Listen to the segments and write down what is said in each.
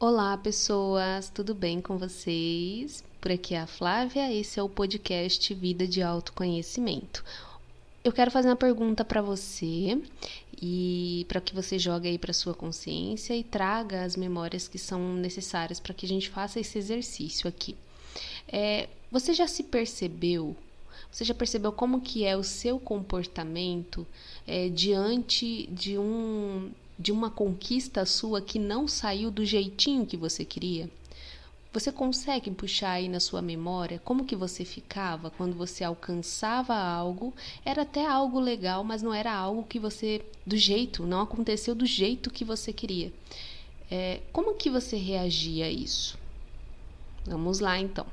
Olá, pessoas, tudo bem com vocês? Por aqui é a Flávia, esse é o podcast Vida de Autoconhecimento. Eu quero fazer uma pergunta para você e para que você jogue aí para sua consciência e traga as memórias que são necessárias para que a gente faça esse exercício aqui. É, você já se percebeu você já percebeu como que é o seu comportamento é, diante de um de uma conquista sua que não saiu do jeitinho que você queria? Você consegue puxar aí na sua memória como que você ficava quando você alcançava algo? Era até algo legal, mas não era algo que você do jeito, não aconteceu do jeito que você queria. É, como que você reagia a isso? Vamos lá então.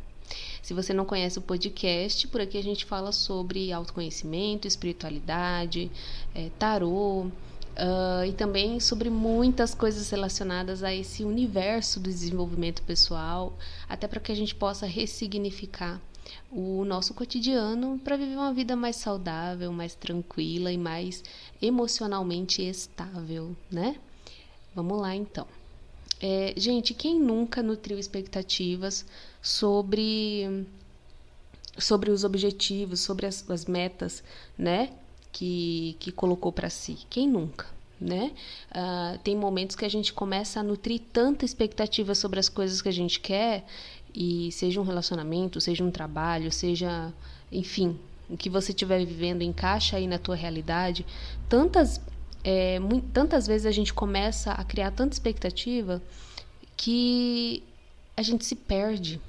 Se você não conhece o podcast, por aqui a gente fala sobre autoconhecimento, espiritualidade, é, tarô. Uh, e também sobre muitas coisas relacionadas a esse universo do desenvolvimento pessoal, até para que a gente possa ressignificar o nosso cotidiano para viver uma vida mais saudável, mais tranquila e mais emocionalmente estável, né? Vamos lá então. É, gente, quem nunca nutriu expectativas sobre sobre os objetivos, sobre as, as metas, né? Que, que colocou para si. Quem nunca? Né? Uh, tem momentos que a gente começa a nutrir tanta expectativa sobre as coisas que a gente quer, e seja um relacionamento, seja um trabalho, seja, enfim, o que você estiver vivendo encaixa aí na tua realidade. Tantas, é, tantas vezes a gente começa a criar tanta expectativa que a gente se perde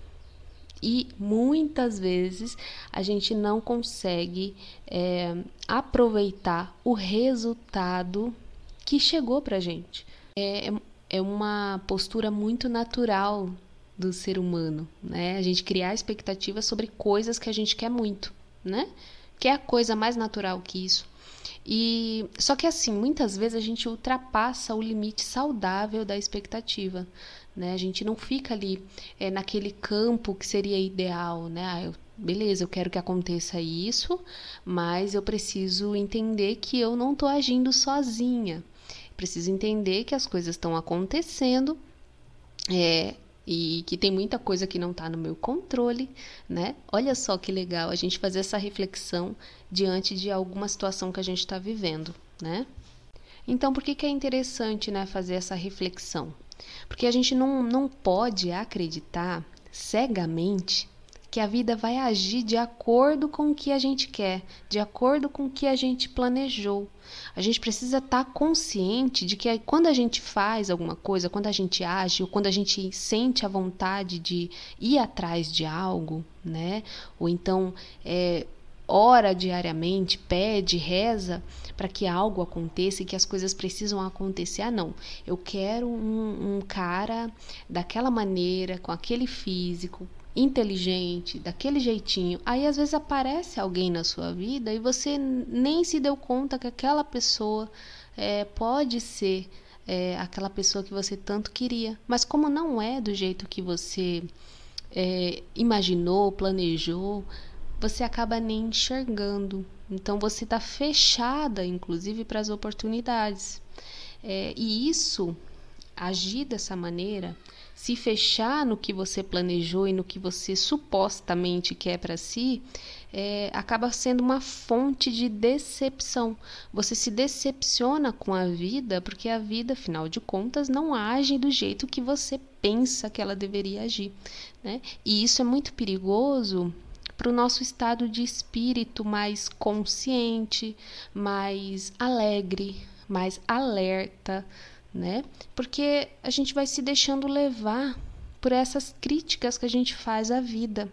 e muitas vezes a gente não consegue é, aproveitar o resultado que chegou para gente. É, é uma postura muito natural do ser humano, né? A gente criar expectativas sobre coisas que a gente quer muito, né? Que é a coisa mais natural que isso. E só que assim, muitas vezes a gente ultrapassa o limite saudável da expectativa. Né? A gente não fica ali é, naquele campo que seria ideal, né? Ah, eu, beleza, eu quero que aconteça isso, mas eu preciso entender que eu não estou agindo sozinha. Preciso entender que as coisas estão acontecendo é, e que tem muita coisa que não está no meu controle, né? Olha só que legal a gente fazer essa reflexão diante de alguma situação que a gente está vivendo, né? Então, por que, que é interessante né, fazer essa reflexão? Porque a gente não, não pode acreditar cegamente que a vida vai agir de acordo com o que a gente quer, de acordo com o que a gente planejou. A gente precisa estar consciente de que quando a gente faz alguma coisa, quando a gente age, ou quando a gente sente a vontade de ir atrás de algo, né? Ou então é, ora diariamente, pede, reza para que algo aconteça e que as coisas precisam acontecer. Ah, não, eu quero um, um cara daquela maneira, com aquele físico, inteligente, daquele jeitinho. Aí às vezes aparece alguém na sua vida e você nem se deu conta que aquela pessoa é, pode ser é, aquela pessoa que você tanto queria. Mas como não é do jeito que você é, imaginou, planejou, você acaba nem enxergando. Então você está fechada, inclusive, para as oportunidades. É, e isso, agir dessa maneira, se fechar no que você planejou e no que você supostamente quer para si, é, acaba sendo uma fonte de decepção. Você se decepciona com a vida porque a vida, afinal de contas, não age do jeito que você pensa que ela deveria agir. Né? E isso é muito perigoso para o nosso estado de espírito mais consciente, mais alegre, mais alerta, né? Porque a gente vai se deixando levar por essas críticas que a gente faz à vida,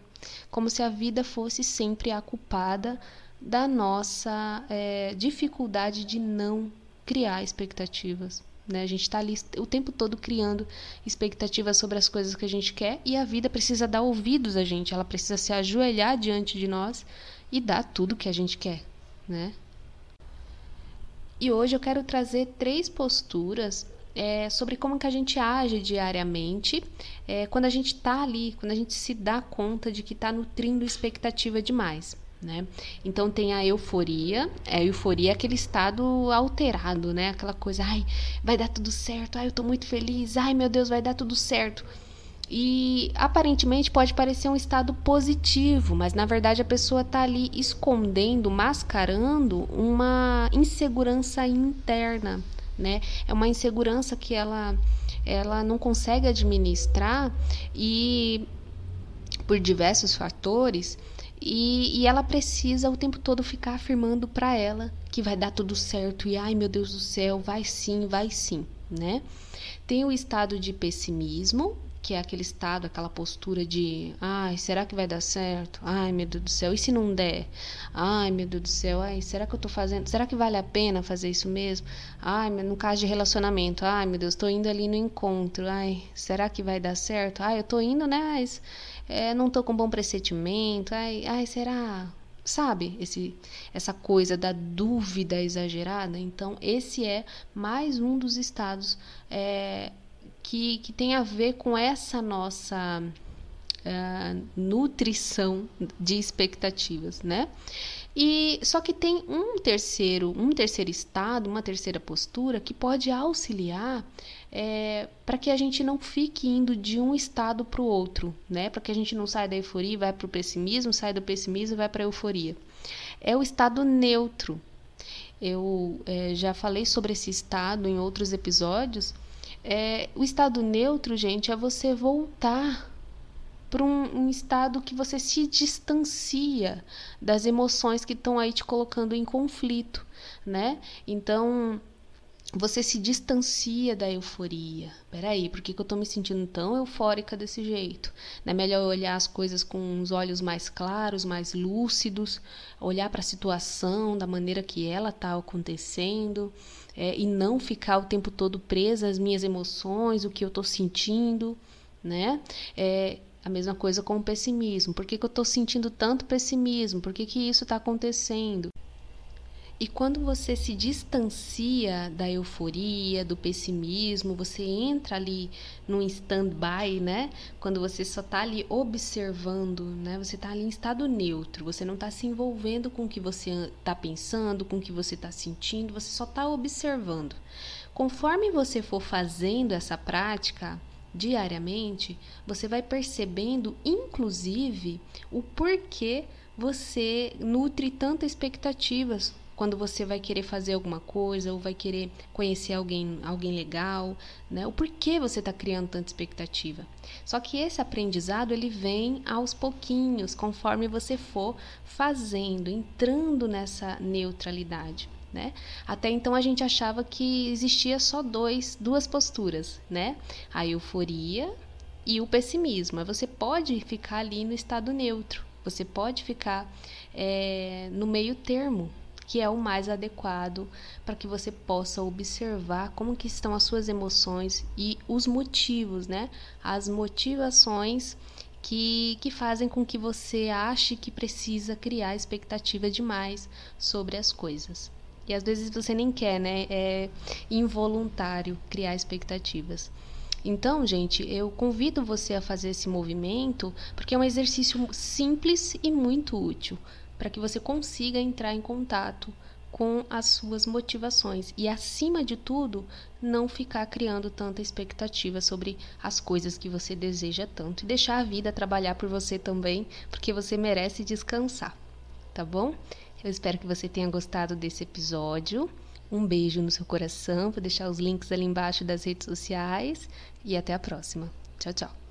como se a vida fosse sempre a culpada da nossa é, dificuldade de não criar expectativas. Né? A gente está ali o tempo todo criando expectativas sobre as coisas que a gente quer e a vida precisa dar ouvidos a gente, ela precisa se ajoelhar diante de nós e dar tudo que a gente quer. Né? E hoje eu quero trazer três posturas é, sobre como que a gente age diariamente é, quando a gente está ali, quando a gente se dá conta de que está nutrindo expectativa demais. Né? Então tem a euforia, a euforia é aquele estado alterado, né? Aquela coisa, ai, vai dar tudo certo, ai, eu tô muito feliz, ai, meu Deus, vai dar tudo certo. E aparentemente pode parecer um estado positivo, mas na verdade a pessoa está ali escondendo, mascarando uma insegurança interna, né? É uma insegurança que ela ela não consegue administrar e por diversos fatores e, e, ela precisa o tempo todo ficar afirmando para ela que vai dar tudo certo e ai meu Deus do céu, vai sim, vai sim, né? Tem o estado de pessimismo, que é aquele estado, aquela postura de, ai, será que vai dar certo? Ai, meu Deus do céu, e se não der? Ai, meu Deus do céu, ai, será que eu tô fazendo? Será que vale a pena fazer isso mesmo? Ai, no caso de relacionamento, ai, meu Deus, tô indo ali no encontro, ai, será que vai dar certo? Ai, eu tô indo, né, mas é, não tô com bom pressentimento, ai, ai, será? Sabe, esse, essa coisa da dúvida exagerada? Então, esse é mais um dos estados é, que, que tem a ver com essa nossa uh, nutrição de expectativas, né? E só que tem um terceiro, um terceiro estado, uma terceira postura que pode auxiliar é, para que a gente não fique indo de um estado para o outro, né? Para que a gente não saia da euforia e vai para o pessimismo, sai do pessimismo e vai para a euforia. É o estado neutro. Eu é, já falei sobre esse estado em outros episódios é, o estado neutro, gente, é você voltar para um, um, estado que você se distancia das emoções que estão aí te colocando em conflito, né? Então, você se distancia da euforia. Peraí, por que, que eu estou me sentindo tão eufórica desse jeito? Não é melhor olhar as coisas com os olhos mais claros, mais lúcidos, olhar para a situação da maneira que ela está acontecendo é, e não ficar o tempo todo presa às minhas emoções, o que eu estou sentindo, né? É, a mesma coisa com o pessimismo. Por que, que eu estou sentindo tanto pessimismo? Por que, que isso está acontecendo? E quando você se distancia da euforia, do pessimismo, você entra ali num stand-by, né? Quando você só está ali observando, né? Você está ali em estado neutro, você não está se envolvendo com o que você está pensando, com o que você está sentindo, você só está observando. Conforme você for fazendo essa prática, diariamente, você vai percebendo, inclusive, o porquê você nutre tantas expectativas quando você vai querer fazer alguma coisa ou vai querer conhecer alguém, alguém legal, né? O porquê você está criando tanta expectativa. Só que esse aprendizado ele vem aos pouquinhos, conforme você for fazendo, entrando nessa neutralidade. Né? Até então a gente achava que existia só dois, duas posturas, né? A euforia e o pessimismo. Você pode ficar ali no estado neutro. Você pode ficar é, no meio termo, que é o mais adequado para que você possa observar como que estão as suas emoções e os motivos, né? As motivações que, que fazem com que você ache que precisa criar expectativa demais sobre as coisas. E às vezes você nem quer, né? É involuntário criar expectativas. Então, gente, eu convido você a fazer esse movimento porque é um exercício simples e muito útil para que você consiga entrar em contato com as suas motivações e, acima de tudo, não ficar criando tanta expectativa sobre as coisas que você deseja tanto e deixar a vida trabalhar por você também, porque você merece descansar, tá bom? Eu espero que você tenha gostado desse episódio. Um beijo no seu coração, vou deixar os links ali embaixo das redes sociais e até a próxima. Tchau, tchau.